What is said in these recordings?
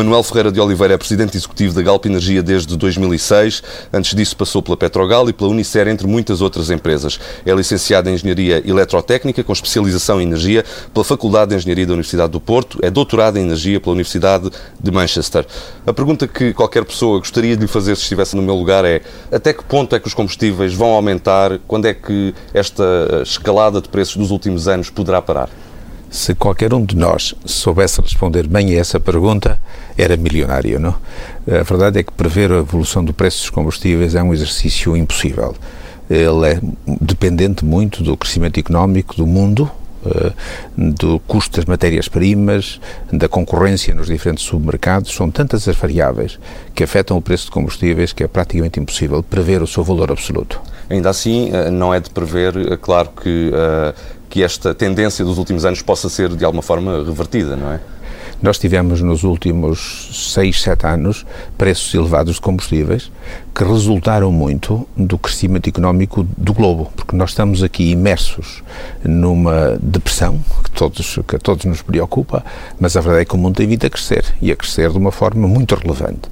Manuel Ferreira de Oliveira é presidente executivo da Galp Energia desde 2006. Antes disso passou pela Petrogal e pela Unicer, entre muitas outras empresas. É licenciado em Engenharia Eletrotécnica, com especialização em Energia, pela Faculdade de Engenharia da Universidade do Porto. É doutorado em Energia pela Universidade de Manchester. A pergunta que qualquer pessoa gostaria de lhe fazer se estivesse no meu lugar é até que ponto é que os combustíveis vão aumentar? Quando é que esta escalada de preços dos últimos anos poderá parar? Se qualquer um de nós soubesse responder bem a essa pergunta, era milionário, não? A verdade é que prever a evolução do preço dos combustíveis é um exercício impossível. Ele é dependente muito do crescimento económico do mundo, eh, do custo das matérias-primas, da concorrência nos diferentes submercados, são tantas as variáveis que afetam o preço de combustíveis que é praticamente impossível prever o seu valor absoluto. Ainda assim, eh, não é de prever, eh, claro que que esta tendência dos últimos anos possa ser de alguma forma revertida, não é? Nós tivemos nos últimos 6, 7 anos preços elevados de combustíveis que resultaram muito do crescimento económico do globo, porque nós estamos aqui imersos numa depressão que, todos, que todos nos preocupa, mas a verdade é que o mundo tem vindo a crescer e a crescer de uma forma muito relevante.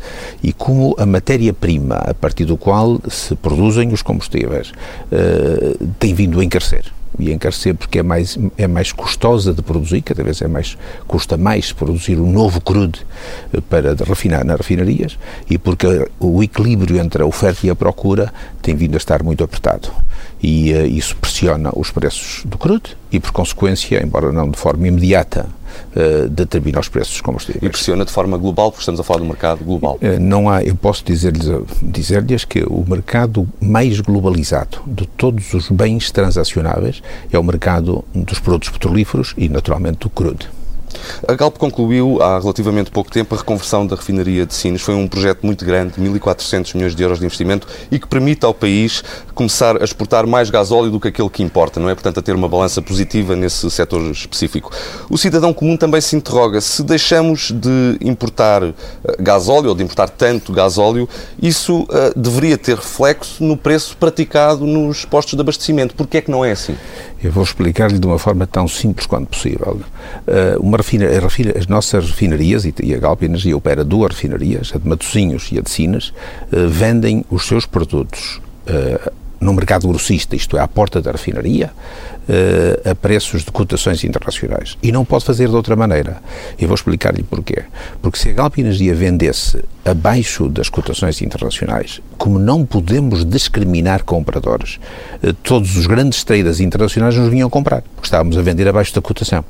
E como a matéria-prima a partir do qual se produzem os combustíveis uh, tem vindo a encarecer e encarecer porque é mais, é mais custosa de produzir, cada vez é mais, custa mais produzir um novo crude eh, para refinar nas refinarias e porque o equilíbrio entre a oferta e a procura tem vindo a estar muito apertado. E uh, isso pressiona os preços do crude e por consequência, embora não de forma imediata, uh, determina os preços dos combustíveis. E pressiona de forma global, porque estamos a falar do mercado global. Uh, não há, eu posso dizer-lhes dizer que o mercado mais globalizado de todos os bens transacionáveis é o mercado dos produtos petrolíferos e naturalmente do crude. A Galp concluiu há relativamente pouco tempo a reconversão da refinaria de Sines. Foi um projeto muito grande, 1.400 milhões de euros de investimento e que permite ao país começar a exportar mais gasóleo do que aquele que importa, não é? Portanto, a ter uma balança positiva nesse setor específico. O cidadão comum também se interroga se deixamos de importar eh, gasóleo ou de importar tanto gasóleo, isso uh, deveria ter reflexo no preço praticado nos postos de abastecimento. Porquê é que não é assim? Eu vou explicar-lhe de uma forma tão simples quanto possível. Uh, refina, refina, as nossas refinarias, e, e a Galp Energia opera duas refinarias, a de Matosinhos e a de Sinas, uh, vendem os seus produtos uh, no mercado grossista, isto é, à porta da refinaria, uh, a preços de cotações internacionais. E não pode fazer de outra maneira. Eu vou explicar-lhe porquê. Porque se a Galp Energia vendesse abaixo das cotações internacionais, como não podemos discriminar compradores, uh, todos os grandes traders internacionais nos vinham comprar, porque estávamos a vender abaixo da cotação.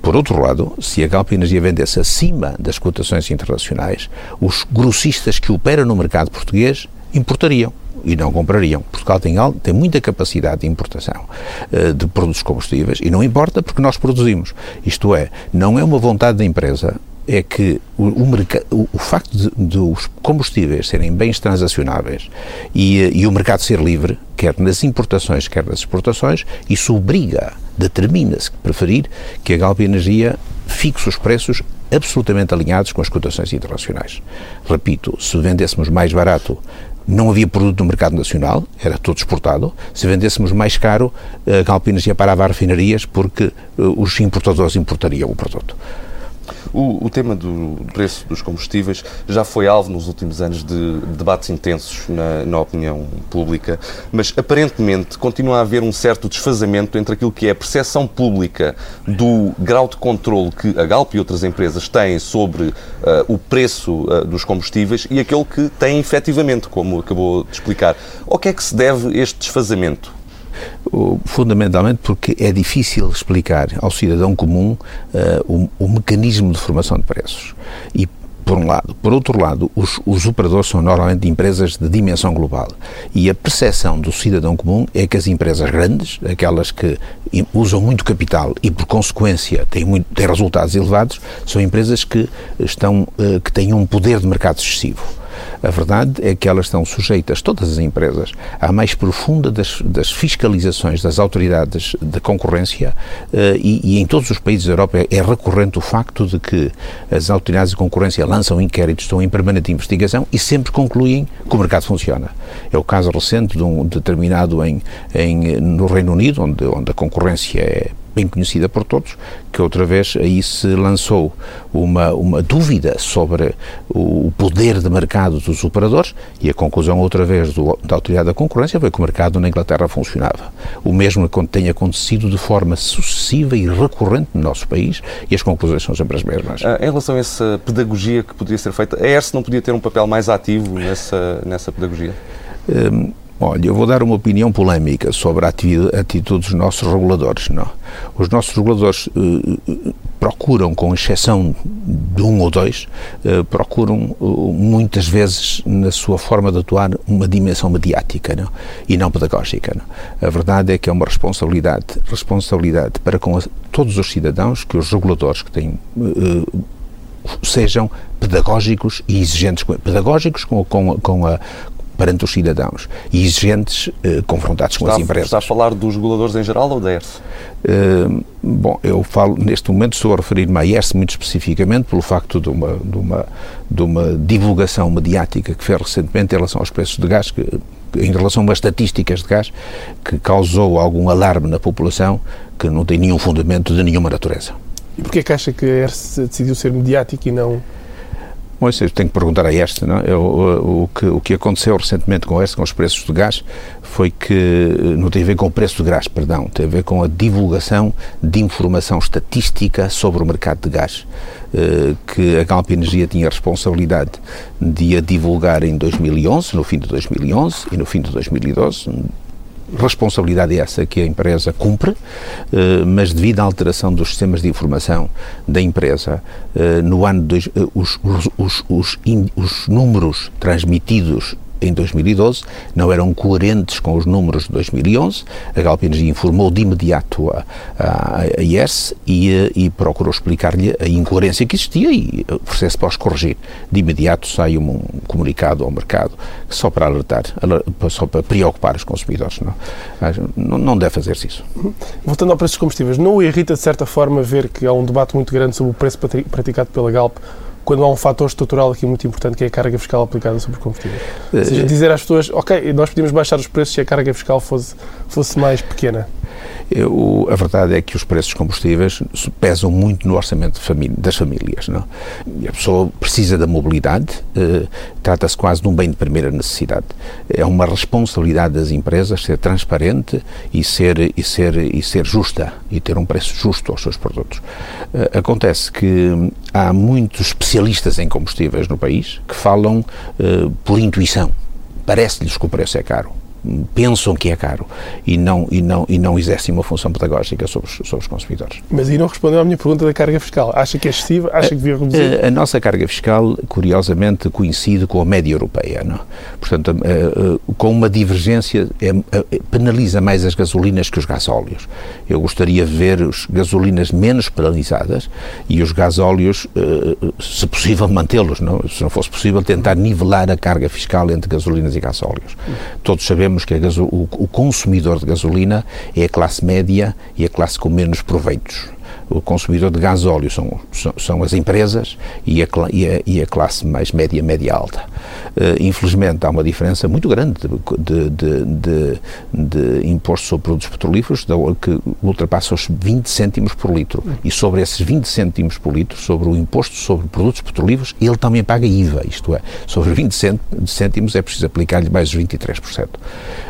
Por outro lado, se a Galp Energia vendesse acima das cotações internacionais, os grossistas que operam no mercado português importariam e não comprariam. Portugal tem, tem muita capacidade de importação uh, de produtos combustíveis e não importa porque nós produzimos. Isto é, não é uma vontade da empresa é que o, o, o, facto de, de, os combustíveis serem bens transacionáveis e, e, o mercado ser livre, quer nas importações, quer nas exportações, isso obriga, determina-se preferir que a Galp Energia fixe os preços absolutamente alinhados com as cotações internacionais. Repito, se vendêssemos mais barato não havia produto no mercado nacional, era todo exportado. Se vendêssemos mais caro, a Galp Energia parava as refinarias porque eh, os importadores importariam o produto. O, o, tema do preço dos combustíveis já foi alvo nos últimos anos de debates intensos na, na, opinião pública, mas aparentemente continua a haver um certo desfazamento entre aquilo que é a percepção pública do grau de controle que a Galp e outras empresas têm sobre uh, o preço uh, dos combustíveis e aquele que têm efetivamente, como acabou de explicar. Ao que é que se deve este desfazamento? Fundamentalmente porque é difícil explicar ao cidadão comum uh, o, o, mecanismo de formação de preços. E por um lado. Por outro lado, os, os, operadores são normalmente empresas de dimensão global e a percepção do cidadão comum é que as empresas grandes, aquelas que usam muito capital e por consequência têm, muito, têm resultados elevados, são empresas que estão uh, que têm um poder de mercado excessivo. A verdade é que elas estão sujeitas, todas as empresas, à mais profunda das, das fiscalizações das autoridades de concorrência uh, e, e, em todos os países da Europa é, é recorrente o facto de que as autoridades de concorrência lançam inquéritos, estão em permanente investigação e sempre concluem que o mercado funciona. É o caso recente de um determinado em, em, no Reino Unido, onde, onde a concorrência é bem conhecida por todos, que outra vez aí se lançou uma, uma dúvida sobre o poder de mercado dos operadores e a conclusão outra vez do, da Autoridade da Concorrência foi que o mercado na Inglaterra funcionava. O mesmo tem acontecido de forma sucessiva e recorrente no nosso país e as conclusões são sempre as mesmas. Ah, em relação a essa pedagogia que poderia ser feita, a ERS não podia ter um papel mais ativo nessa, nessa pedagogia? Um, Olha, eu vou dar uma opinião polémica sobre a atitude dos nossos reguladores. Não. Os nossos reguladores uh, procuram, com exceção de um ou dois, uh, procuram uh, muitas vezes, na sua forma de atuar, uma dimensão mediática não? e não pedagógica. Não? A verdade é que é uma responsabilidade, responsabilidade para com a, todos os cidadãos que os reguladores que têm sejam pedagógicos e exigentes, pedagógicos com, com, com, a, perante os cidadãos e exigentes eh, confrontados está, com as empresas. Está a falar dos reguladores em geral ou da ERS? Uh, bom, eu falo, neste momento estou a referir-me à ERS muito especificamente pelo facto de uma, de, uma, de uma divulgação mediática que fez recentemente em relação aos preços de gás, que, em relação a umas estatísticas de gás, que causou algum alarme na população que não tem nenhum fundamento de nenhuma natureza. E porquê que acha que a ERS decidiu ser mediática e não Bom, eu tenho que perguntar a esta, não? Eu, o, o, que, o que aconteceu recentemente com esta, com os preços do gás, foi que não tem a ver com o preço do gás, perdão, tem a ver com a divulgação de informação estatística sobre o mercado de gás, eh, que a Galp Energia tinha a responsabilidade de a divulgar em 2011, no fim de 2011 e no fim de 2012, responsabilidade é essa que a empresa cumpre, eh, mas devido à alteração dos sistemas de informação da empresa, eh, no ano de, eh, os, os, os, os números transmitidos em 2012 não eram coerentes com os números de 2011. A Galp Energia informou de imediato a, a, a IES e, eh, e procurou explicar-lhe a incoerência que existia e oferecer-se para os corrigir. De imediato sai um comunicado ao mercado só para alertar, só para preocupar os consumidores. Não, não, não deve fazer-se isso. Voltando ao preço dos combustíveis, não o irrita de certa forma ver que há um debate muito grande sobre o preço praticado pela Galp quando há um fator estrutural aqui muito importante que é a carga fiscal aplicada sobre combustíveis. Ou seja, dizer às pessoas, ok, nós podíamos baixar os preços se a carga fiscal fosse, fosse mais pequena. Eu, a verdade é que os preços dos combustíveis pesam muito no orçamento das famílias. Não? A pessoa precisa da mobilidade, eh, trata-se quase de um bem de primeira necessidade. É uma responsabilidade das empresas ser transparente e ser, e ser, e ser justa e ter um preço justo aos seus produtos. Eh, acontece que há muitos especialistas em combustíveis no país que falam eh, por intuição. Parece-lhes que o preço é caro pensam que é caro e não, e não, e não exercem uma função pedagógica sobre os, sobre os consumidores. Mas aí não respondeu à minha pergunta da carga fiscal. Acha que é excessiva? Acha que devia reduzir? A, a, nossa carga fiscal, curiosamente, coincide com a média europeia. Não? Portanto, a, a, com uma divergência, é, penaliza mais as gasolinas que os gasóleos. Eu gostaria de ver as gasolinas menos penalizadas e os gasóleos, eh, se possível, mantê-los. Não? Se não fosse possível, tentar nivelar a carga fiscal entre gasolinas e gasóleos. Todos sabemos sabemos que o, o consumidor de gasolina é a classe média e a classe com menos proveitos o consumidor de gás óleo são, são, são as empresas e a, e, a, e a, classe mais média, média alta. Uh, infelizmente há uma diferença muito grande de, de, de, de imposto sobre produtos petrolíferos que ultrapassa os 20 cêntimos por litro. E sobre esses 20 cêntimos por litro, sobre o imposto sobre produtos petrolíferos, ele também paga IVA, isto é, sobre 20 cêntimos é preciso aplicar-lhe mais os 23%.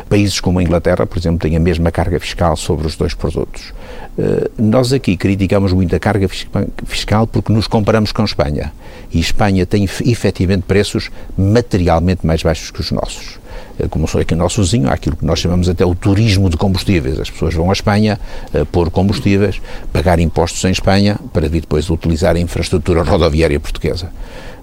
Países como a Inglaterra, por exemplo, têm a mesma carga fiscal sobre os dois produtos. Uh, nós aqui criticamos criticamos muito a carga fiscal porque nos comparamos com Espanha. E Espanha tem efetivamente preços materialmente mais baixos que os nossos. Eh, como sou aqui nosso vizinho, há aquilo que nós chamamos até o turismo de combustíveis. As pessoas vão à Espanha uh, pôr combustíveis, pagar impostos em Espanha, para vir depois utilizar a infraestrutura rodoviária portuguesa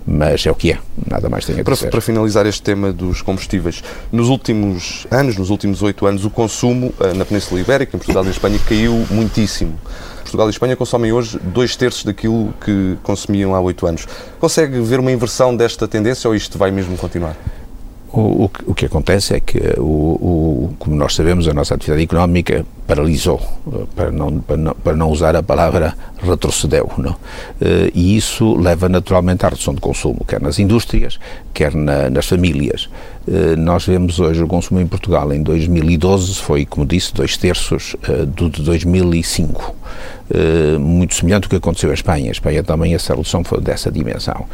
mas é o que é, nada mais tem a dizer. Para, para, finalizar este tema dos combustíveis, nos últimos anos, nos últimos oito anos, o consumo uh, na Península Ibérica, em Portugal e em Espanha, caiu muitíssimo. Portugal e Espanha consomem hoje dois terços daquilo que consumiam há oito anos. Consegue ver uma inversão desta tendência ou isto vai mesmo continuar? O, o, o, que acontece é que, o, o, como nós sabemos, a nossa atividade económica paralisou, para não, para não, para não usar a palavra retrocedeu. Não? Eh, e isso leva naturalmente à redução de consumo, quer nas indústrias, quer na, nas famílias. Nós vemos hoje o consumo em Portugal em 2012 foi, como disse, dois terços do de 2005. Uh, muito semelhante ao que aconteceu em Espanha. A Espanha também essa redução foi dessa dimensão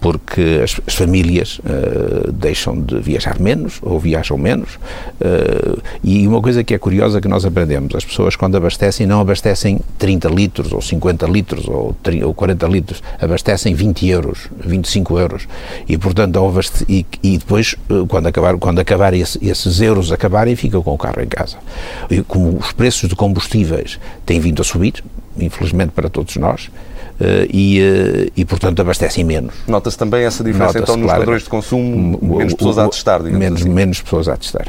porque as, as famílias uh, deixam de viajar menos ou viajam menos. Uh, e uma coisa que é curiosa que nós aprendemos: as pessoas, quando abastecem, não abastecem 30 litros ou 50 litros ou, 30, ou 40 litros, abastecem 20 euros, 25 euros. E, portanto, e, e depois, quando acabar, quando acabar esse, esses euros acabarem, ficam com o carro em casa. E como os preços de combustíveis têm vindo a subir, infelizmente para todos nós, eh, e, eh, e, portanto, abastecem menos. Nota-se também essa diferença, então, nos padrões de consumo, menos pessoas a testar, digamos menos, assim. Menos pessoas a testar.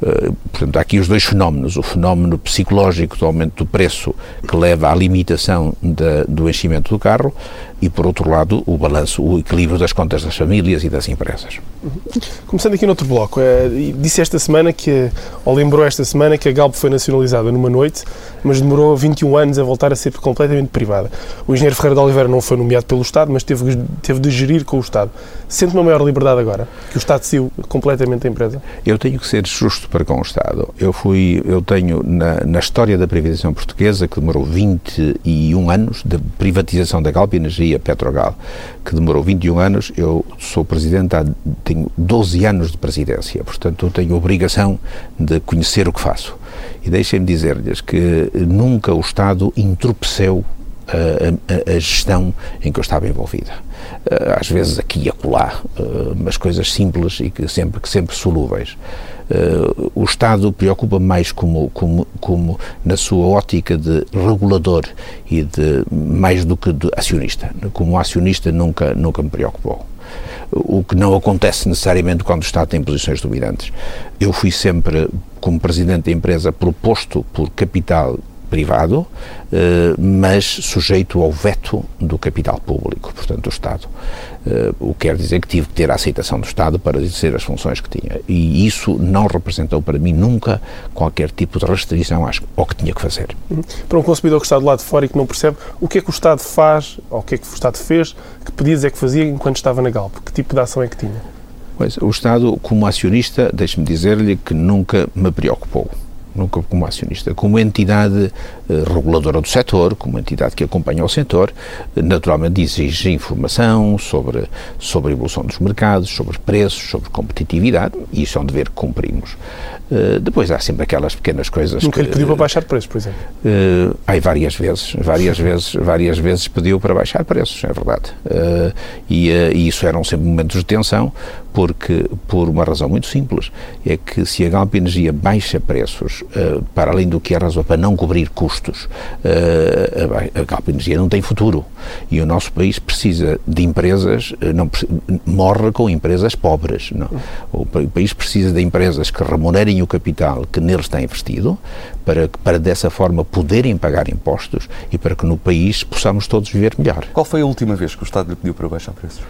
Uh, portanto, há aqui os dois fenómenos. O fenómeno psicológico do aumento do preço, que leva à limitação da, do enchimento do carro, e, por outro lado, o balanço, o equilíbrio das contas das famílias e das empresas. Começando aqui no outro bloco, é, disse esta semana que, ou lembrou esta semana, que a Galp foi nacionalizada numa noite, mas demorou 21 anos a voltar a ser completamente privada. O engenheiro Ferreira de Oliveira não foi nomeado pelo Estado, mas teve, teve de gerir com o Estado. Sente uma maior liberdade agora, que o Estado saiu completamente da empresa? Eu tenho que ser justo para com o Estado. Eu fui, eu tenho, na, na história da privatização portuguesa, que demorou 21 anos, de privatização da Galp Energia, a Petrogal, que demorou 21 anos, eu sou presidente há, tenho 12 anos de presidência, portanto tenho obrigação de conhecer o que faço. E deixem-me dizer-lhes que nunca o Estado entorpeceu a, a, gestão em que eu estava envolvida. Às vezes aqui e acolá, mas coisas simples e que sempre, que sempre solúveis. Uh, o Estado preocupa mais como, como, como na sua ótica de regulador e de mais do que de acionista. Como acionista nunca, nunca me preocupou. O que não acontece necessariamente quando o Estado tem posições dominantes. Eu fui sempre, como presidente da empresa, proposto por capital privado, eh, mas sujeito ao veto do capital público, portanto do Estado. Eh, o que quer dizer que tive que ter a aceitação do Estado para exercer as funções que tinha. E isso não representou para mim nunca qualquer tipo de restrição ao que tinha que fazer. Uhum. Para um consumidor que está do lado de fora e que não percebe, o que é que o Estado faz, ou o que é que o Estado fez, que pedidos é que fazia enquanto estava na Galp? Que tipo de ação é que tinha? Pois, o Estado, como acionista, deixe-me dizer-lhe que nunca me preocupou nunca como acionista, como entidade eh, reguladora do setor, como entidade que acompanha o setor, eh, naturalmente exige informação sobre, sobre a evolução dos mercados, sobre preços, sobre competitividade, e isso é um dever que cumprimos. Uh, depois há sempre aquelas pequenas coisas Nunca que, lhe pediu para baixar preços, por exemplo? Uh, várias vezes, várias vezes, várias vezes pediu para baixar preços, é verdade. Uh, e, e, isso eram sempre momentos de tensão, porque, por uma razão muito simples, é que se a Galp Energia baixa preços, para além do que é razão para não cobrir custos, a, a Galp Energia não tem futuro. E o nosso país precisa de empresas, não, morre com empresas pobres. Não. O país precisa de empresas que remunerem o capital que neles está investido, para, para dessa forma poderem pagar impostos e para que no país possamos todos viver melhor. Qual foi a última vez que o Estado lhe pediu para baixar preços?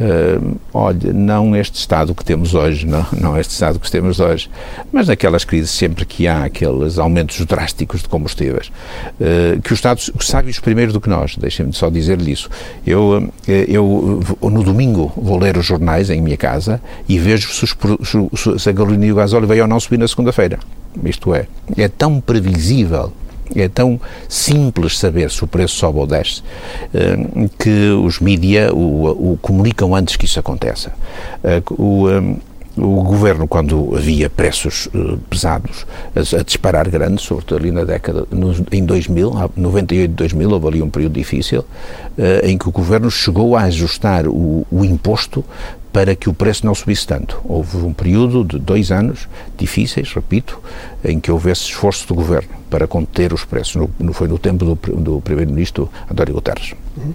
Uh, olha, não este Estado que temos hoje, não, não este Estado que temos hoje, mas naquelas crises sempre que há aqueles aumentos drásticos de combustíveis, uh, que o Estado sabe os primeiro do que nós, deixem-me só dizer-lhe isso. Eu, eu, no domingo, vou ler os jornais em minha casa e vejo se, os, se a gasolina e o gasóleo veio ou não subir na segunda-feira. Isto é, é tão previsível é tão simples saber se o preço sobe ou desce eh, que os mídia o, o, comunicam antes que isso aconteça. Eh, o, eh, o governo, quando havia preços pesados a, a, disparar grandes, sobretudo ali na década, em 2000, 98, 2000, houve ali um período difícil, em que o governo chegou a ajustar o, o imposto para que o preço não subisse tanto. Houve um período de dois anos difíceis, repito, em que houve esse esforço do governo para conter os preços. No, no foi no tempo do, do primeiro-ministro António Guterres. Uhum.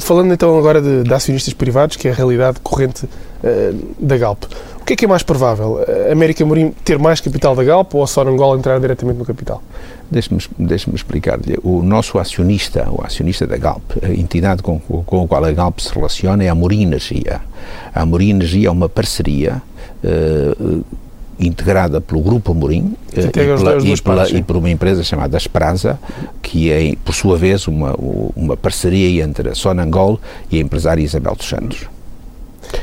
Falando então agora de, de, acionistas privados, que é a realidade corrente uh, da Galp, que é que é mais provável? A América Morim ter mais capital da Galp ou a Sonangol entrar diretamente no capital? Deixe-me deixe explicar-lhe. O nosso acionista, o acionista da Galp, a entidade com, com a qual a Galp se relaciona é a Morim Energia. A Amorim Energia é uma parceria uh, integrada pelo Grupo Amorim uh, e, pela, e, pela, e, por uma empresa chamada Esperança, que é, por sua vez, uma, uma parceria entre a Sonangol e a empresária Isabel dos Santos.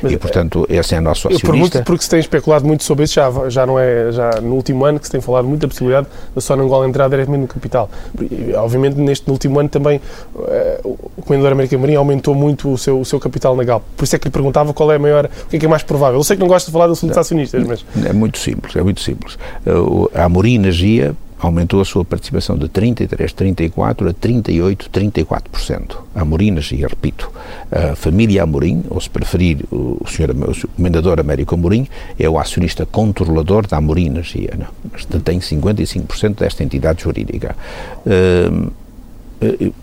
Mas, e, portanto, esse é nosso acionista. Eu pergunto porque se tem especulado muito sobre isso, já, já não é já no último ano que se tem falado muito da possibilidade da Sonangol entrar diretamente no capital. E, obviamente, neste último ano também uh, o Comendador América Marinha aumentou muito o seu, o seu capital na Galp. Por isso é que lhe perguntava qual é a maior, o que é, que é mais provável. Eu sei que não gosta de falar de assuntos acionistas, mas... É muito simples, é muito simples. Uh, a Amorim Energia aumentou a sua participação de 33, 34 a 38, 34%. Amorinas, e repito, a família Amorim, ou se preferir, o senhor o comendador Américo Amorim, é o acionista controlador da não? mas tem 55% desta entidade jurídica. Uh, uh,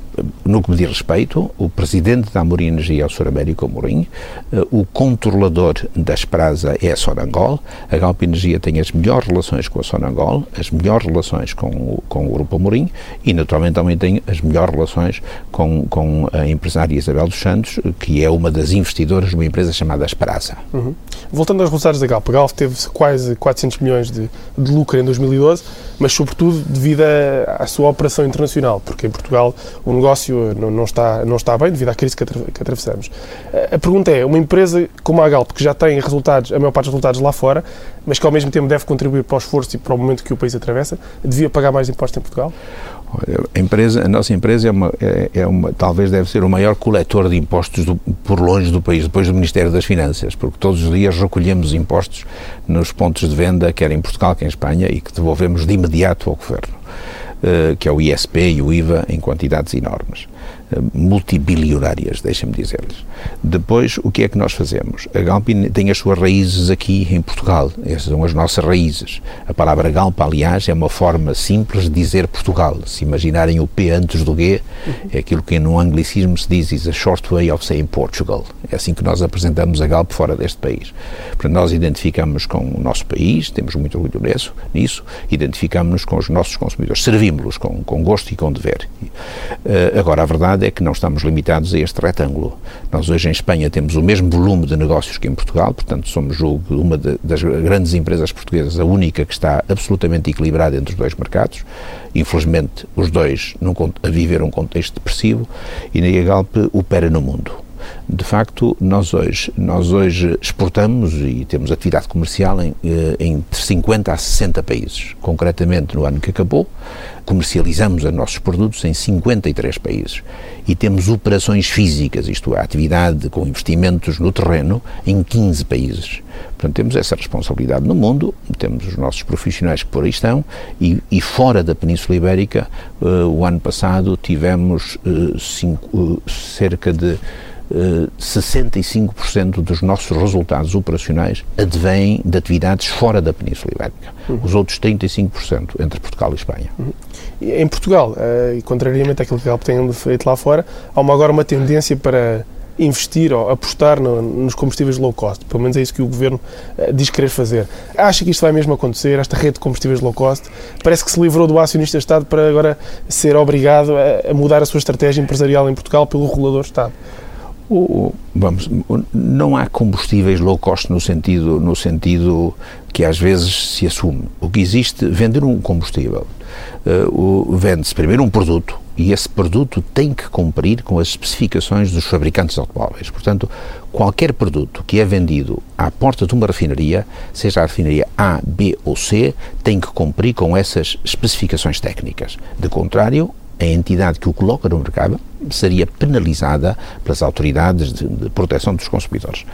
no que me diz respeito, o presidente da Amorim Energia é o Sr. Américo Amorim, eh, o controlador da Esprasa é a Sonangol, a Galp Energia tem as melhores relações com a Sonangol, as melhores relações com o, com o Grupo Amorim e, naturalmente, também tem as melhores relações com, com a empresária Isabel dos Santos, que é uma das investidoras de uma empresa chamada Esprasa. Uhum. Voltando aos resultados da Galp, a Galp teve quase 400 milhões de, de lucro em 2012, mas, sobretudo, devido à sua operação internacional, porque em Portugal o negócio não, não, está, não está bem devido à crise que, que atravessamos. A pergunta é, uma empresa como a Galp, que já tem resultados, a maior parte dos resultados lá fora, mas que ao mesmo tempo deve contribuir para o esforço e para o momento que o país atravessa, devia pagar mais impostos em Portugal? A, empresa, a nossa empresa é uma, é, é, uma, talvez deve ser o maior coletor de impostos do, por longe do país, depois do Ministério das Finanças, porque todos os dias recolhemos impostos nos pontos de venda, quer em Portugal, quer em Espanha, e que devolvemos de imediato ao Governo. Eh, que é o ISP e o IVA, em quantidades enormes. Multibilionárias, deixa-me dizer-lhes. Depois, o que é que nós fazemos? A Galp tem as suas raízes aqui em Portugal, essas são as nossas raízes. A palavra Galp, aliás, é uma forma simples de dizer Portugal. Se imaginarem o P antes do G, é aquilo que no anglicismo se diz is a short way of saying Portugal. É assim que nós apresentamos a Galp fora deste país. Portanto, nós identificamos com o nosso país, temos muito orgulho nisso, nisso identificamos-nos com os nossos consumidores, servimos-los com, com gosto e com dever. Uh, agora, a verdade é que não estamos limitados a este retângulo. Nós hoje em Espanha temos o mesmo volume de negócios que em Portugal, portanto somos julgo uma de, das grandes empresas portuguesas, a única que está absolutamente equilibrada entre os dois mercados. Infelizmente, os dois não, a viver um contexto depressivo e a Galp opera no mundo de facto, nós hoje, nós hoje exportamos e temos atividade comercial em, eh, entre 50 a 60 países. Concretamente, no ano que acabou, comercializamos os nossos produtos em 53 países e temos operações físicas, isto é, atividade com investimentos no terreno, em 15 países. Portanto, temos essa responsabilidade no mundo, temos os nossos profissionais que por aí estão e, e fora da Península Ibérica, uh, o ano passado tivemos uh, cinco, uh, cerca de 65% dos nossos resultados operacionais advêm de atividades fora da Península Ibérica. Uhum. Os outros 35% entre Portugal e Espanha. Uhum. Em Portugal, uh, e contrariamente àquilo que a tem feito lá fora, há uma, agora uma tendência para investir ou apostar no, nos combustíveis low cost. Pelo menos é isso que o Governo uh, diz querer fazer. Acha que isto vai mesmo acontecer, esta rede de combustíveis low cost? Parece que se livrou do acionista Estado para agora ser obrigado a, a mudar a sua estratégia empresarial em Portugal pelo regulador Estado. O, vamos, não há combustíveis low cost no sentido, no sentido que às vezes se assume. O que existe, vender um combustível, uh, vende-se primeiro um produto e esse produto tem que cumprir com as especificações dos fabricantes de automóveis. Portanto, qualquer produto que é vendido à porta de uma refinaria, seja a refinaria A, B ou C, tem que cumprir com essas especificações técnicas. De contrário, a entidade que o coloca no mercado seria penalizada pelas autoridades de, de, proteção dos consumidores.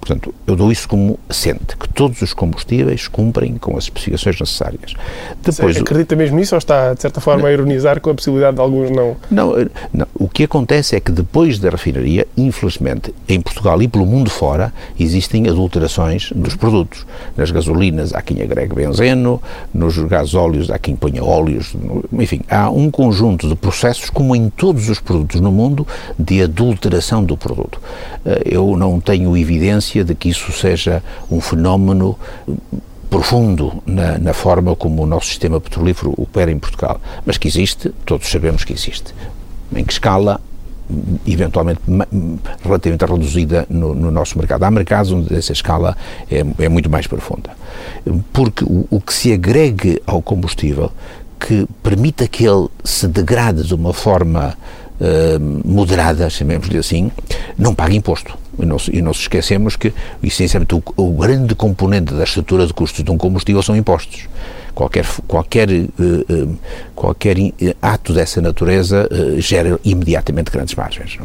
Portanto, eu dou isso como assente, que todos os combustíveis cumprem com as especificações necessárias. Depois, Você acredita mesmo nisso ou está, de certa forma, não, a ironizar com a possibilidade de alguns não? Não, eh, não? O que acontece é que depois da refinaria, infelizmente, em Portugal e pelo mundo fora, existem adulterações dos produtos. Nas gasolinas há quem agregue benzeno, nos gasóleos há quem ponha óleos, enfim, há um conjunto de processos, como em todos os produtos no mundo de adulteração do produto. Eh, eu não tenho evidência de que isso seja um fenómeno profundo na, na, forma como o nosso sistema petrolífero opera em Portugal, mas que existe, todos sabemos que existe. Em que escala, eventualmente relativamente reduzida no, no, nosso mercado. Há mercados onde essa escala é, é muito mais profunda. Porque o, o, que se agregue ao combustível que permita que ele se degrade de uma forma moderada, chamemos-lhe assim, não paga imposto. E não, e não se esquecemos que, essencialmente, o, o, grande componente da estrutura de custos de um combustível são impostos. Qualquer, qualquer, uh, qualquer ato dessa natureza gera imediatamente grandes margens.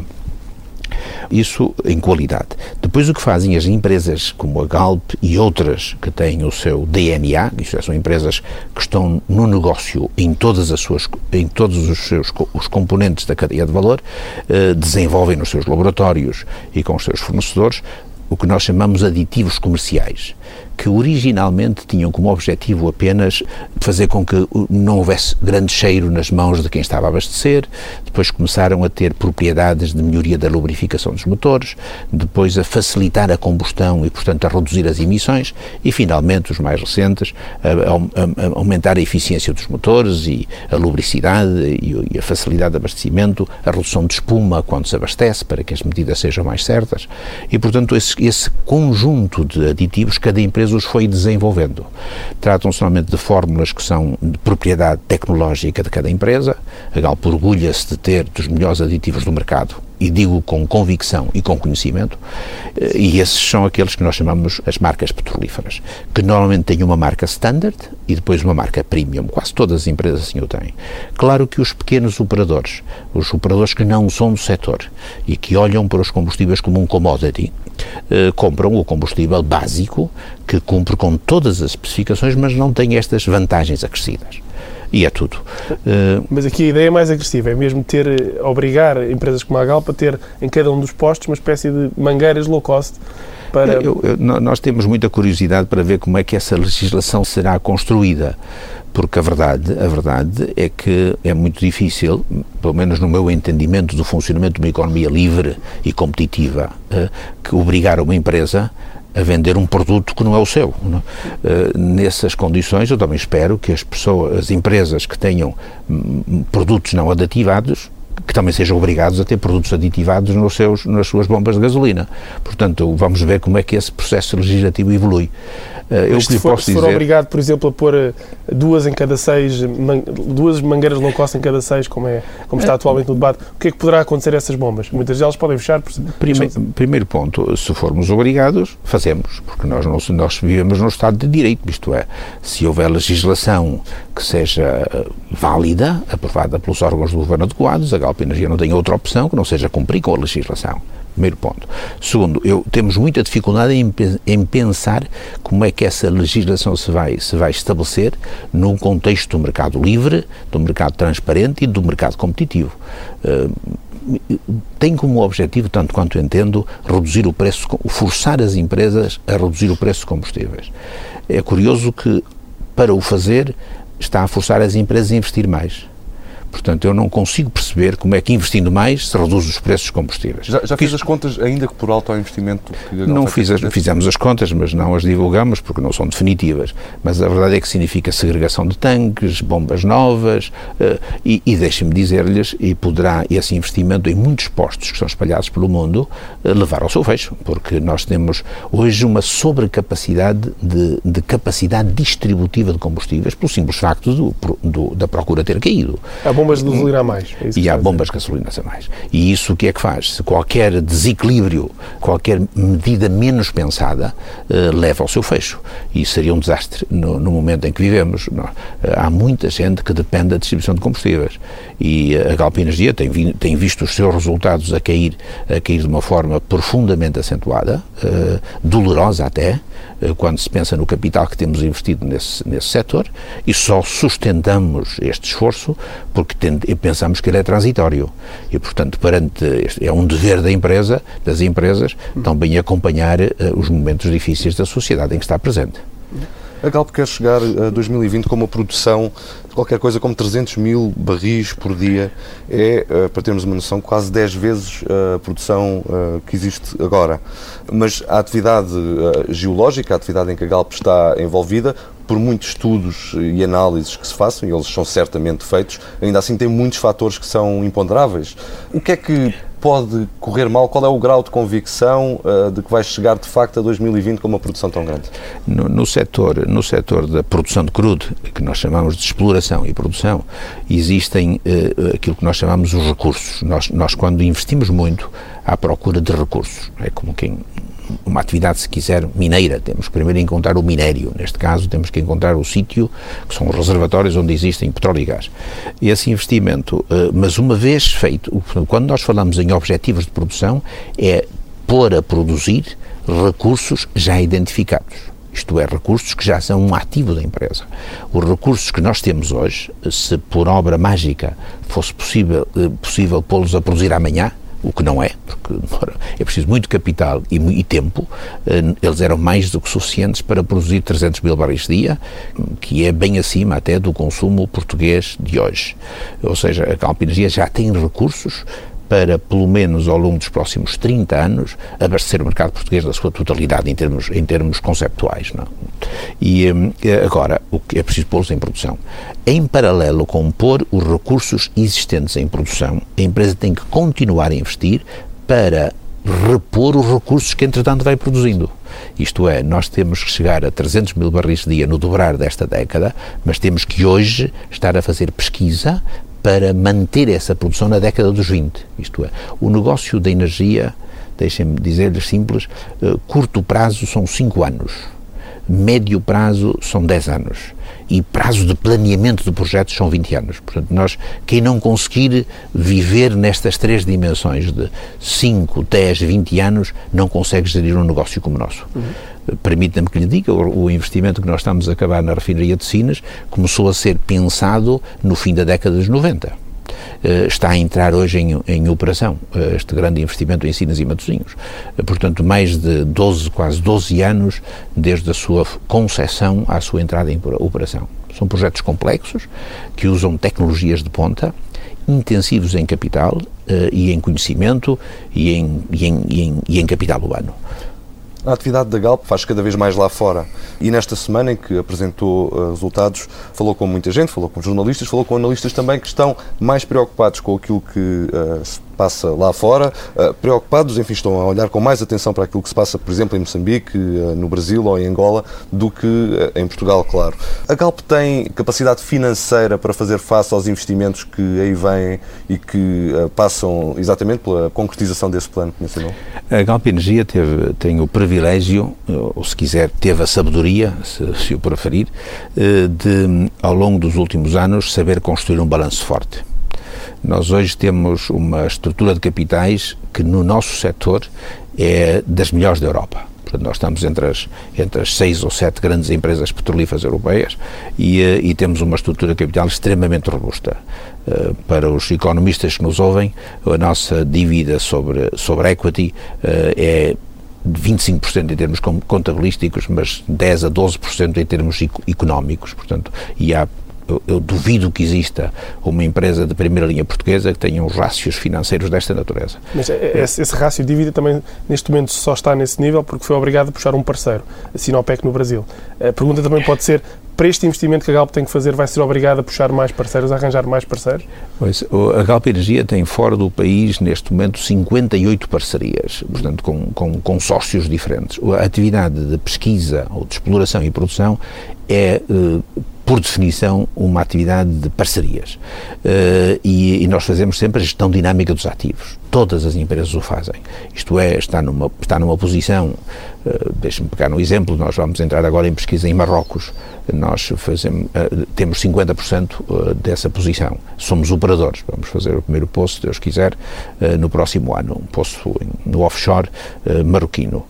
Isso em qualidade. Depois o que fazem as empresas como a Galp e outras que têm o seu DNA, isto é, são empresas que estão no negócio em todas as suas, em todos os seus os componentes da cadeia de valor, eh, desenvolvem nos seus laboratórios e com os seus fornecedores o que nós chamamos aditivos comerciais que originalmente tinham como objetivo apenas fazer com que não houvesse grande cheiro nas mãos de quem estava a abastecer, depois começaram a ter propriedades de melhoria da lubrificação dos motores, depois a facilitar a combustão e, portanto, a reduzir as emissões e, finalmente, os mais recentes, a, a, a aumentar a eficiência dos motores e a lubricidade e, a facilidade de abastecimento, a redução de espuma quando se abastece, para que as medidas sejam mais certas. E, portanto, esse, esse conjunto de aditivos, cada empresa os foi desenvolvendo. Tratam-se normalmente de fórmulas que são de propriedade tecnológica de cada empresa. A Galp orgulha-se de ter dos melhores aditivos do mercado e digo com convicção e com conhecimento, eh, e esses são aqueles que nós chamamos as marcas petrolíferas, que normalmente têm uma marca standard e depois uma marca premium, quase todas as empresas assim o têm. Claro que os pequenos operadores, os operadores que não são do setor e que olham para os combustíveis como um commodity, eh, compram o combustível básico que cumpre com todas as especificações, mas não tem estas vantagens acrescidas e é tudo. Uh, Mas aqui a ideia é mais agressiva, é mesmo ter, eh, obrigar empresas como a Galp a ter em cada um dos postos uma espécie de mangueiras low cost para... Eu, eu, nós temos muita curiosidade para ver como é que essa legislação será construída, porque a verdade, a verdade é que é muito difícil, pelo menos no meu entendimento do funcionamento de uma economia livre e competitiva, uh, que obrigar uma empresa a vender um produto que não é o seu. Não? Uh, nessas condições, eu também espero que as pessoas, as empresas que tenham hum, produtos não aditivados, que também sejam obrigados a ter produtos aditivados nos seus, nas suas bombas de gasolina. Portanto, vamos ver como é que esse processo legislativo evolui. Eh, eu se, for, se for dizer... obrigado, por exemplo, a pôr eh, duas em cada seis, duas mangueiras low cost em cada seis, como, é, como está é. atualmente no debate, o que é que poderá acontecer a essas bombas? Muitas delas podem fechar. Por... Primeiro, primeiro ponto, se formos obrigados, fazemos, porque nós, nós, nós vivemos num Estado de Direito, isto é, se houver legislação que seja eh, válida, aprovada pelos órgãos do governo adequados, a Galp Energia não tem outra opção que não seja cumprir com a legislação. Primeiro ponto. Segundo, eu, temos muita dificuldade em, em, pensar como é que essa legislação se vai, se vai estabelecer num contexto do mercado livre, do mercado transparente e do mercado competitivo. Uh, tem como objetivo, tanto quanto entendo, reduzir o preço, forçar as empresas a reduzir o preço de combustíveis. É curioso que, para o fazer, está a forçar as empresas a investir mais. Portanto, eu não consigo perceber como é que investindo mais se reduz os preços dos combustíveis. Já, já fez as contas, ainda que por alto ao investimento? Que não fiz as, fizemos as contas, mas não as divulgamos porque não são definitivas. Mas a verdade é que significa segregação de tanques, bombas novas uh, e, e deixem-me dizer-lhes, e poderá esse investimento em muitos postos que são espalhados pelo mundo uh, levar ao seu fecho, porque nós temos hoje uma sobrecapacidade de, de capacidade distributiva de combustíveis pelo simples facto do, do, da procura ter caído. A bombas de gasolina a mais. É e há bombas de gasolina a mais. E isso o que é que faz? Se qualquer desequilíbrio, qualquer medida menos pensada, uh, leva ao seu fecho. E seria um desastre no, no momento em que vivemos. Não? É? há muita gente que depende da distribuição de combustíveis. E a Galp Energia tem, tem visto os seus resultados a cair, a cair de uma forma profundamente acentuada, uh, dolorosa até, quando se pensa no capital que temos investido nesse, nesse setor, e só sustentamos este esforço porque porque pensamos que ele é transitório. E, portanto, perante este, é um dever da empresa, das empresas, também acompanhar uh, os momentos difíceis da sociedade em que está presente. A Galp quer chegar a 2020 com uma produção qualquer coisa como 300 mil barris por dia. É, eh, para termos uma noção, quase 10 vezes a produção eh, que existe agora. Mas a atividade geológica, a atividade em que a Galp está envolvida, por muitos estudos e análises que se façam, e eles são certamente feitos, ainda assim tem muitos fatores que são imponderáveis. O que é que pode correr mal? Qual é o grau de convicção uh, de que vai chegar de facto a 2020 com uma produção tão grande? No, no, setor, no setor da produção de crudo, que nós chamamos de exploração e produção, existem uh, aquilo que nós chamamos os recursos. Nós, nós, quando investimos muito, à procura de recursos. É como quem uma atividade, se quiser, mineira. Temos que primeiro encontrar o minério. Neste caso, temos que encontrar o sítio, que são os reservatórios onde existem petróleo e gás. Esse investimento, eh, mas uma vez feito, quando nós falamos em objetivos de produção, é pôr a produzir recursos já identificados isto é, recursos que já são um ativo da empresa. Os recursos que nós temos hoje, se por obra mágica fosse possível, eh, possível pô-los a produzir amanhã, o que não é, porque é preciso muito capital e, e, tempo. Eh, eles eram mais do que suficientes para produzir 300 mil barris dia, que é bem acima até do consumo português de hoje. Ou seja, a Calpa Energia já tem recursos para, pelo menos ao longo dos próximos 30 anos, abastecer o mercado português na sua totalidade em termos, em termos conceptuais. Não? E eh, agora, o que é preciso pô-los em produção. Em paralelo com pôr os recursos existentes em produção, a empresa tem que continuar a investir para repor os recursos que, entretanto, vai produzindo. Isto é, nós temos que chegar a 300 mil barris de dia no dobrar desta década, mas temos que hoje estar a fazer pesquisa para manter essa produção na década dos 20. Isto é, o negócio da energia, deixem-me dizer-lhes simples, uh, curto prazo são 5 anos, médio prazo são 10 anos e prazo de planeamento de projetos são 20 anos. Portanto, nós, quem não conseguir viver nestas três dimensões de 5, 10, 20 anos, não consegue gerir um negócio como o nosso. Uhum. Permita-me que lhe diga, o, o, investimento que nós estamos a acabar na refinaria de Sinas começou a ser pensado no fim da década dos 90. Eh, está a entrar hoje em, em operação uh, este grande investimento em Sinas e Matosinhos. Uh, portanto, mais de 12, quase 12 anos desde a sua concepção à sua entrada em operação. São projetos complexos que usam tecnologias de ponta, intensivos em capital e em conhecimento e em, e em, e em, e em capital humano. A atividade da Galp faz cada vez mais lá fora. E nesta semana em que apresentou uh, resultados, falou com muita gente, falou com jornalistas, falou com analistas também que estão mais preocupados com aquilo que uh, passa lá fora, uh, preocupados, enfim, estão a olhar com mais atenção para aquilo que se passa, por exemplo, em Moçambique, uh, no Brasil ou em Angola, do que uh, em Portugal, claro. A Galp tem capacidade financeira para fazer face aos investimentos que aí vêm e que passam exatamente pela concretização desse plano que mencionou? A Galp Energia teve, tem o privilégio, ou se quiser, teve a sabedoria, se, se o preferir, de, ao longo dos últimos anos, saber construir um balanço forte nós hoje temos uma estrutura de capitais que no nosso setor é das melhores da Europa. Portanto, nós estamos entre as, entre as seis ou sete grandes empresas petrolíferas europeias e, eh, e temos uma estrutura de capital extremamente robusta. Uh, para os economistas que nos ouvem, a nossa dívida sobre, sobre equity uh, é de 25% em termos contabilísticos, mas 10 a 12% em termos económicos, portanto, e há eu, eu, duvido que exista uma empresa de primeira linha portuguesa que tenha uns rácios financeiros desta natureza. Mas esse, esse rácio de dívida também, neste momento, só está nesse nível porque foi obrigado a puxar um parceiro, a Sinopec no Brasil. A pergunta também pode ser, para este investimento que a Galp tem que fazer, vai ser obrigada a puxar mais parceiros, a arranjar mais parceiros? Pois, a Galp Energia tem fora do país, neste momento, 58 parcerias, portanto, com, com consórcios diferentes. A atividade de pesquisa ou de exploração e produção é uh, por definição, uma atividade de parcerias. Uh, e, e, nós fazemos sempre a gestão dinâmica dos ativos. Todas as empresas o fazem. Isto é, está numa, está numa posição, uh, deixe-me pegar um exemplo, nós vamos entrar agora em pesquisa em Marrocos, nós fazemos, uh, temos 50% dessa posição. Somos operadores, vamos fazer o primeiro poço, se Deus quiser, no próximo ano, um poço no offshore marroquino.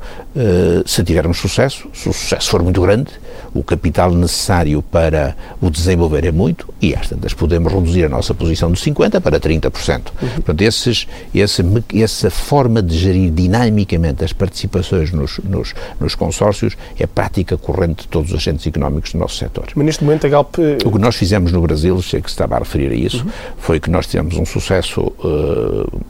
se tivermos sucesso, se o sucesso for muito grande, o capital necessário para o desenvolver é muito e às tantas podemos reduzir a nossa posição de 50% para 30%. Uhum. Portanto, esses, esse, essa forma de gerir dinamicamente as participações nos, nos, nos, consórcios é prática corrente de todos os agentes económicos do nosso setor. Mas neste momento a Galp... Eh, o que nós fizemos no Brasil, sei que se estava a referir a isso, uhum. foi que nós tivemos um sucesso uh,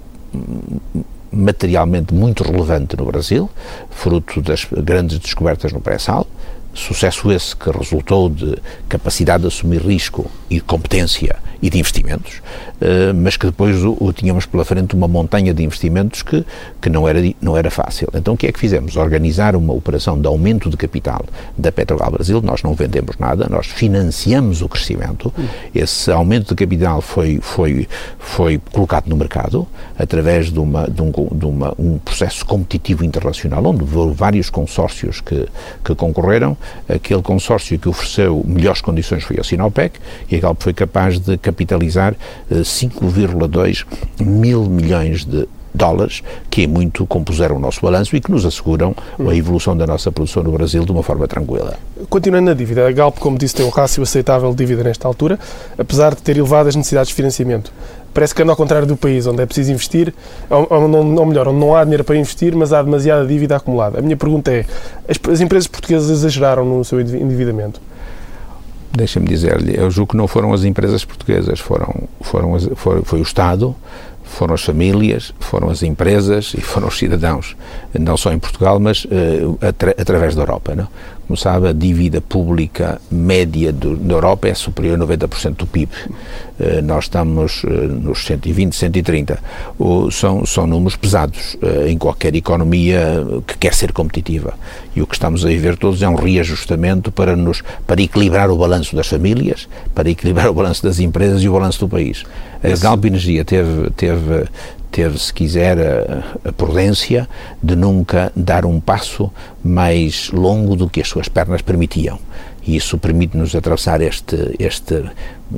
materialmente muito relevante no Brasil, fruto das grandes descobertas no pré-sal, Sucesso esse que resultou de capacidade de assumir risco e competência e de investimentos, uh, mas que depois o, tínhamos pela frente uma montanha de investimentos que, que não, era, não era fácil. Então o que é que fizemos? Organizar uma operação de aumento de capital da Petrobras Brasil, nós não vendemos nada, nós financiamos o crescimento, esse aumento de capital foi, foi, foi colocado no mercado através de, uma, de, um, de uma, um processo competitivo internacional, onde houve vários consórcios que, que concorreram, aquele consórcio que ofereceu melhores condições foi a Sinopec e Galp foi capaz de capitalizar 5,2 eh, mil milhões de dólares, que é muito compuseram o nosso balanço e que nos asseguram a evolução da nossa produção no Brasil de uma forma tranquila. Continuando na dívida, a Galp, como disse, tem um rácio aceitável de dívida nesta altura, apesar de ter elevadas necessidades de financiamento. Parece que anda ao contrário do país, onde é preciso investir, ou, ou melhor, onde não há dinheiro para investir, mas há demasiada dívida acumulada. A minha pergunta é, as, as empresas portuguesas exageraram no seu endividamento? Deixa-me dizer-lhe, eu julgo que não foram as empresas portuguesas, foram, foram as, foi, foi o Estado, foram as famílias, foram as empresas e foram os cidadãos, não só em Portugal, mas uh, atra através da Europa. Não? Como sabe, a dívida pública média do, da Europa é superior a 90% do PIB. Uh, nós estamos uh, nos 120, 130. O, são, são números pesados em qualquer economia que quer ser competitiva. E o que estamos a viver todos é um reajustamento para, nos, para equilibrar o balanço das famílias, para equilibrar o balanço das empresas e o balanço do país. A Galp Energia teve, teve, teve, se quiser, a, a, prudência de nunca dar um passo mais longo do que as suas pernas permitiam. E isso permite-nos atravessar este, este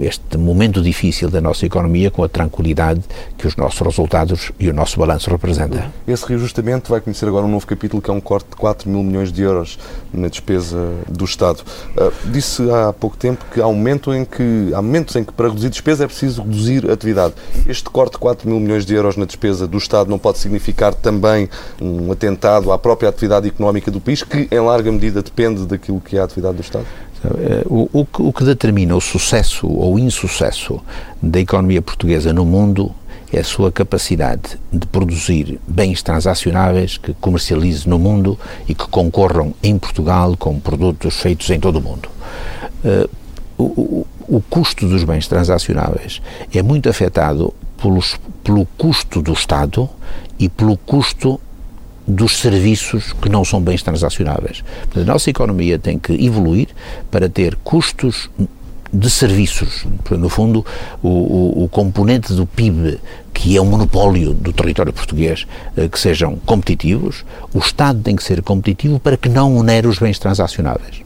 este momento difícil da nossa economia com a tranquilidade que os nossos resultados e o nosso balanço representam. Esse reajustamento vai conhecer agora um novo capítulo que é um corte de 4 mil milhões de euros na despesa do Estado. Uh, disse há pouco tempo que há, um momento em que há momentos em que para reduzir despesa é preciso reduzir atividade. Este corte de 4 mil milhões de euros na despesa do Estado não pode significar também um atentado à própria atividade económica do país, que em larga medida depende daquilo que é a atividade do Estado? O, o, o que determina o sucesso ou insucesso da economia portuguesa no mundo é a sua capacidade de produzir bens transacionáveis que comercialize no mundo e que concorram em Portugal com produtos feitos em todo o mundo. Uh, o, o, custo dos bens transacionáveis é muito afetado pelos, pelo custo do Estado e pelo custo dos serviços que não são bens transacionáveis. A nossa economia tem que evoluir para ter custos de serviços. No fundo, o, o, o, componente do PIB, que é um monopólio do território português, eh, que sejam competitivos, o Estado tem que ser competitivo para que não onere os bens transacionáveis.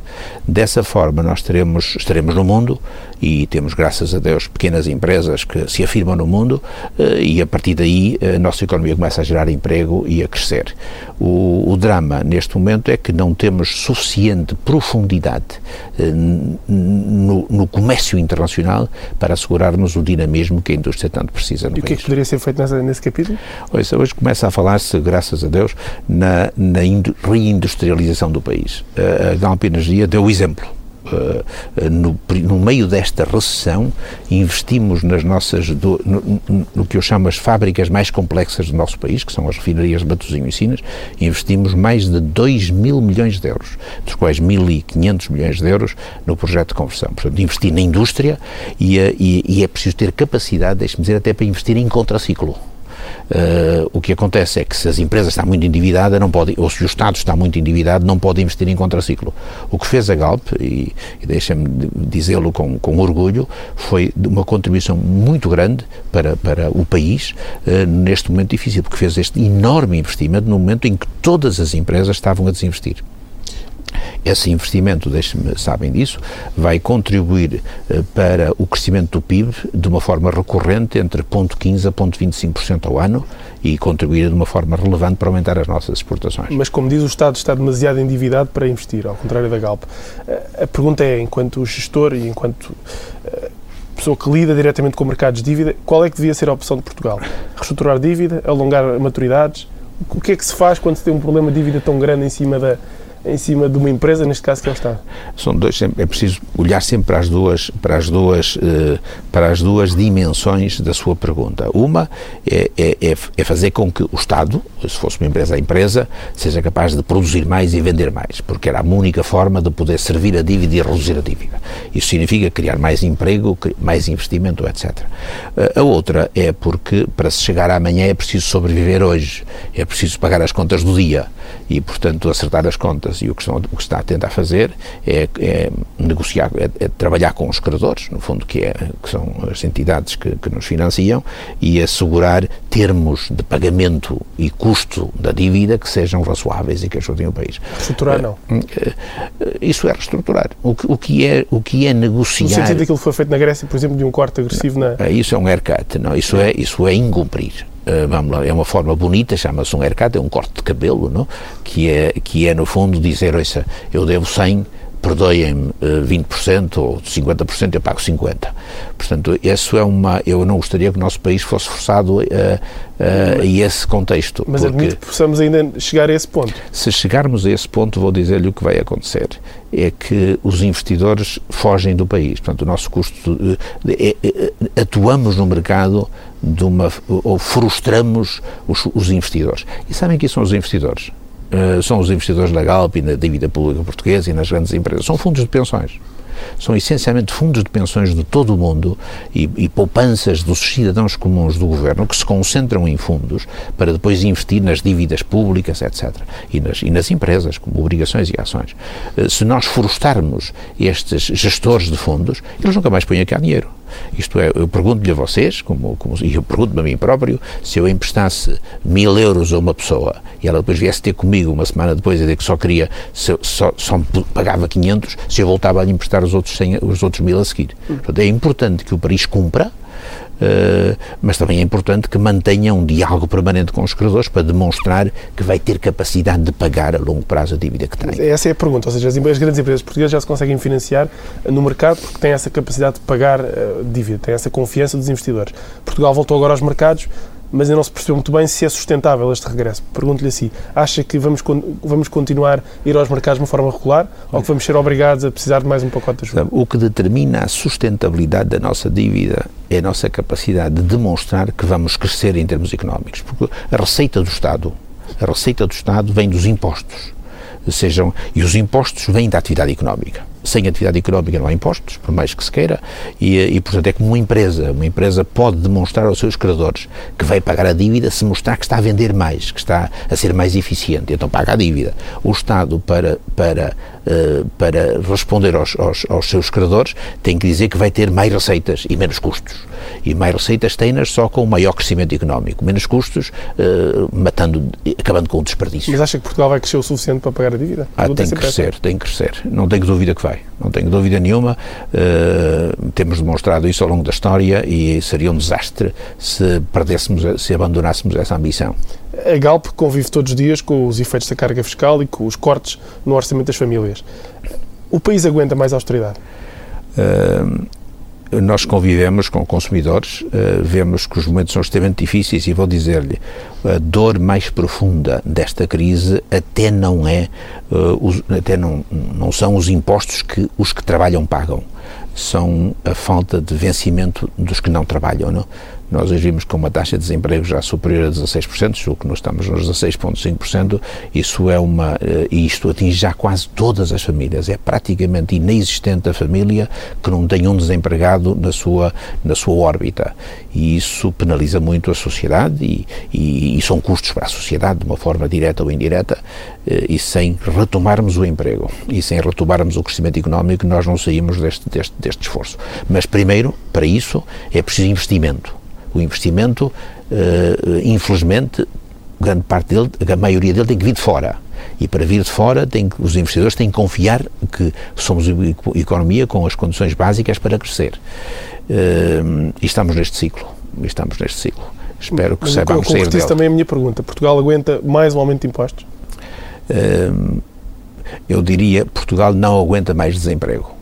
Dessa forma, nós teremos, estaremos no mundo e temos, graças a Deus, pequenas empresas que se afirmam no mundo eh, e a partir daí a nossa economia começa a gerar emprego e a crescer. O, o drama neste momento é que não temos suficiente profundidade eh, no, no, comércio internacional para assegurarmos o dinamismo que a indústria tanto precisa no E país. o que é que poderia ser feito nessa, nesse capítulo? Hoje, hoje começa a falar-se, graças a Deus, na, na reindustrialização do país. A Galp Energia deu o exemplo. Uh, no, no, meio desta recessão, investimos nas nossas, do, no, no, que eu chamo as fábricas mais complexas do nosso país, que são as refinarias de Batozinho e Sinas, investimos mais de 2 mil milhões de euros, dos quais 1.500 milhões de euros no projeto de conversão. Portanto, investir na indústria e, e, e é preciso ter capacidade, deixe-me dizer, até para investir em contraciclo. Uh, o que acontece é que se as empresas estão muito endividadas, não podem, ou se o Estado está muito endividado, não pode investir em contraciclo. O que fez a Galp, e, e deixa-me dizê-lo com, com orgulho, foi uma contribuição muito grande para, para o país uh, neste momento difícil, porque fez este enorme investimento no momento em que todas as empresas estavam a desinvestir. Esse investimento, deixe-me sabem disso, vai contribuir uh, para o crescimento do PIB de uma forma recorrente entre 0,15% a 0,25% ao ano e contribuir de uma forma relevante para aumentar as nossas exportações. Mas, como diz, o Estado está demasiado endividado para investir, ao contrário da Galp. Uh, a pergunta é, enquanto gestor e enquanto uh, pessoa que lida diretamente com mercados de dívida, qual é que devia ser a opção de Portugal? Reestruturar dívida, alongar maturidades? O que é que se faz quando se tem um problema de dívida tão grande em cima da em cima de uma empresa, neste caso que é o Estado? São dois, é preciso olhar sempre para as duas, para as duas, eh, para as duas dimensões da sua pergunta. Uma é, é, é, é fazer com que o Estado, se fosse uma empresa a empresa, seja capaz de produzir mais e vender mais, porque era a única forma de poder servir a dívida e reduzir a dívida. Isso significa criar mais emprego, mais investimento, etc. Eh, a outra é porque para se chegar amanhã é preciso sobreviver hoje, é preciso pagar as contas do dia e, portanto, acertar as contas. E o que, estão, o que está a tentar fazer é, é negociar, é, é, trabalhar com os credores, no fundo, que, é, que são as entidades que, que nos financiam, e assegurar termos de pagamento e custo da dívida que sejam razoáveis e que ajudem o país. Reestruturar, não? Eh, eh, isso é reestruturar. O que, o que, é, o que é negociar... No sentido daquilo que foi feito na Grécia, por exemplo, de um corte agressivo na... Eh, isso é um haircut, não? Isso é, isso é incumprir. Uh, vamos lá, é uma forma bonita, chama-se um haircut, é um corte de cabelo, não? Que, é, que é, no fundo, dizer, ouça, eu devo 100, perdoem-me 20% ou 50%, eu pago 50%. Portanto, isso é uma. Eu não gostaria que o nosso país fosse forçado a, a, a esse contexto. Mas admito que possamos ainda chegar a esse ponto. Se chegarmos a esse ponto, vou dizer-lhe o que vai acontecer. É que os investidores fogem do país. Portanto, o nosso custo. Atuamos no mercado de uma, ou frustramos os, os investidores. E sabem quem são os investidores? Uh, são os investidores da Galp e na dívida pública portuguesa e nas grandes empresas. São fundos de pensões são essencialmente fundos de pensões de todo o mundo e, e, poupanças dos cidadãos comuns do governo que se concentram em fundos para depois investir nas dívidas públicas, etc. E nas, e nas empresas, como obrigações e ações. Eh, se nós frustarmos estes gestores de fundos, eles nunca mais põem cá dinheiro. Isto é, eu pergunto-lhe a vocês, como, como, e eu pergunto-me a mim próprio, se eu emprestasse mil euros a uma pessoa e ela depois viesse ter comigo uma semana depois a dizer que só queria, só, só pagava 500, se eu voltava a lhe emprestar os outros, 100, os outros mil a seguir. Portanto, é importante que o país cumpra, mas também é importante que mantenha um diálogo permanente com os credores para demonstrar que vai ter capacidade de pagar a longo prazo a dívida que tem. Essa é a pergunta, ou seja, as, grandes empresas portuguesas já se conseguem financiar no mercado porque têm essa capacidade de pagar uh, dívida, têm essa confiança dos investidores. Portugal voltou agora aos mercados, mas ainda não se percebeu muito bem se é sustentável este regresso. Pergunto-lhe assim, acha que vamos, vamos continuar a ir aos mercados de uma forma regular ou que vamos ser obrigados a precisar de mais um pacote de ajuda? O que determina a sustentabilidade da nossa dívida é a nossa capacidade de demonstrar que vamos crescer em termos económicos. Porque a receita do Estado, a receita do Estado vem dos impostos. Sejam, e os impostos vêm da atividade económica sem atividade económica não há impostos, por mais que se queira, e, e, portanto é como uma empresa. Uma empresa pode demonstrar aos seus credores que vai pagar a dívida se mostrar que está a vender mais, que está a ser mais eficiente, então paga a dívida. O Estado, para, para, para responder aos, aos, aos, seus credores, tem que dizer que vai ter mais receitas e menos custos. E mais receitas tem-nas só com maior crescimento económico, menos custos, uh, matando, acabando com o desperdício. Mas acha que Portugal vai crescer o suficiente para pagar a dívida? Ah, tem que crescer, tem que crescer. Não tenho dúvida que vai vai, não tenho dúvida nenhuma. Uh, temos demonstrado isso ao longo da história e seria um desastre se perdêssemos, se abandonássemos essa ambição. A Galp convive todos os dias com os efeitos da carga fiscal e com os cortes no orçamento das famílias. O país aguenta mais austeridade? Uh, nós convivemos com consumidores, uh, vemos que os momentos são extremamente difíceis e vou dizer-lhe, a dor mais profunda desta crise até não é, uh, os, até não, não são os impostos que os que trabalham pagam, são a falta de vencimento dos que não trabalham. Não? Nós agimos com uma taxa de desemprego já superior a 16%, o que nós estamos nos 16,5%, isso é uma, eh, e isto atinge já quase todas as famílias. É praticamente inexistente a família que não tem um desempregado na sua, na sua órbita. E isso penaliza muito a sociedade e, e, e são custos para a sociedade, de uma forma direta ou indireta, eh, e sem retomarmos o emprego e sem retomarmos o crescimento económico, nós não saímos deste, deste, deste esforço. Mas primeiro, para isso, é preciso investimento o investimento, uh, infelizmente, grande parte dele, a maioria dele tem que vir de fora. E para vir de fora, tem, os investidores têm que confiar que somos uma economia com as condições básicas para crescer. Uh, e estamos neste ciclo. Estamos neste ciclo. Espero que saibamos sair dele. também a minha pergunta. Portugal aguenta mais um aumento de impostos? Uh, eu diria Portugal não aguenta mais desemprego.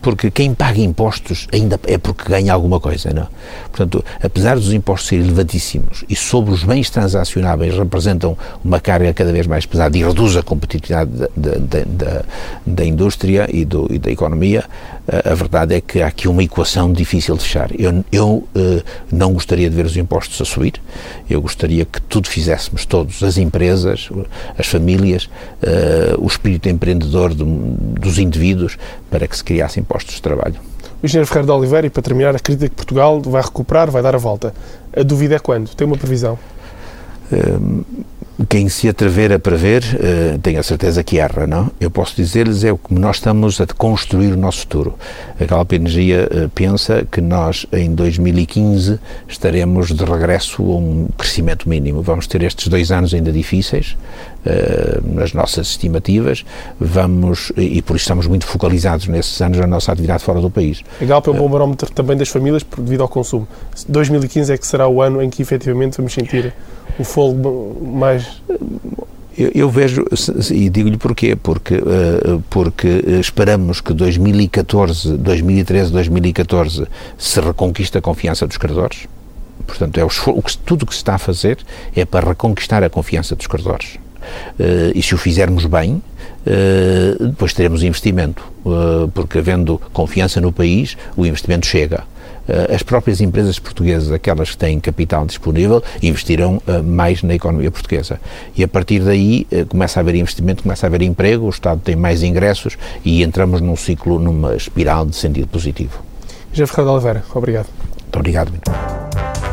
Porque quem paga impostos ainda é porque ganha alguma coisa, não? Portanto, apesar dos impostos serem elevadíssimos e sobre os bens transacionáveis representam uma carga cada vez mais pesada e reduz a competitividade da, da, da, da indústria e, do, e, da economia, a, verdade é que há aqui uma equação difícil de fechar. Eu, eu uh, não gostaria de ver os impostos a subir, eu gostaria que tudo fizéssemos, todos, as empresas, as famílias, uh, o espírito empreendedor de, dos indivíduos, para que se criassem postos de trabalho. O engenheiro Ferreira de Oliveira, e para terminar, acredita que Portugal vai recuperar, vai dar a volta. A dúvida é quando? Tem uma previsão? Um, quem se atrever a prever, uh, tem a certeza que erra, não? Eu posso dizer-lhes é o que nós estamos a construir o nosso futuro. A Galp Energia uh, pensa que nós, em 2015, estaremos de regresso a um crescimento mínimo. Vamos ter estes dois anos ainda difíceis, uh, nas nossas estimativas, vamos, e por isso estamos muito focalizados nesses anos na nossa atividade fora do país. A Galp é um bom barómetro também das famílias devido ao consumo. 2015 é que será o ano em que efetivamente vamos sentir o fogo mais. Eu, eu vejo, e digo-lhe porquê, porque, uh, porque esperamos que 2014, 2013, 2014 se reconquiste a confiança dos credores. Portanto, é o, que, tudo o que se está a fazer é para reconquistar a confiança dos credores. Uh, e se o fizermos bem, depois teremos investimento, porque havendo confiança no país, o investimento chega. Eh, as próprias empresas portuguesas, aquelas que têm capital disponível, investirão eh, mais na economia portuguesa. E a partir daí eh, começa a haver investimento, começa a haver emprego, o Estado tem mais ingressos e entramos num ciclo, numa espiral de sentido positivo. José Ferreira de Oliveira, obrigado. Muito obrigado.